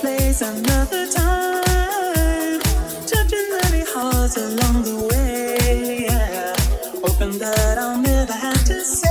place another time. Touching many hearts along the way. Yeah. Hoping that I'll never have to say.